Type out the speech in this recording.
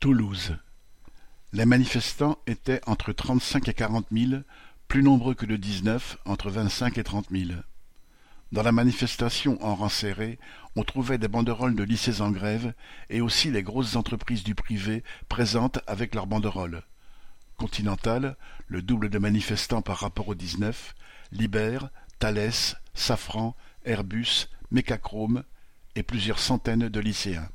Toulouse. Les manifestants étaient entre trente-cinq et quarante mille, plus nombreux que le dix-neuf, entre vingt-cinq et trente mille. Dans la manifestation en rang serré, on trouvait des banderoles de lycées en grève et aussi les grosses entreprises du privé présentes avec leurs banderoles. Continental, le double de manifestants par rapport au dix-neuf, Liber, Thales, Safran, Airbus, Mécachrome et plusieurs centaines de lycéens.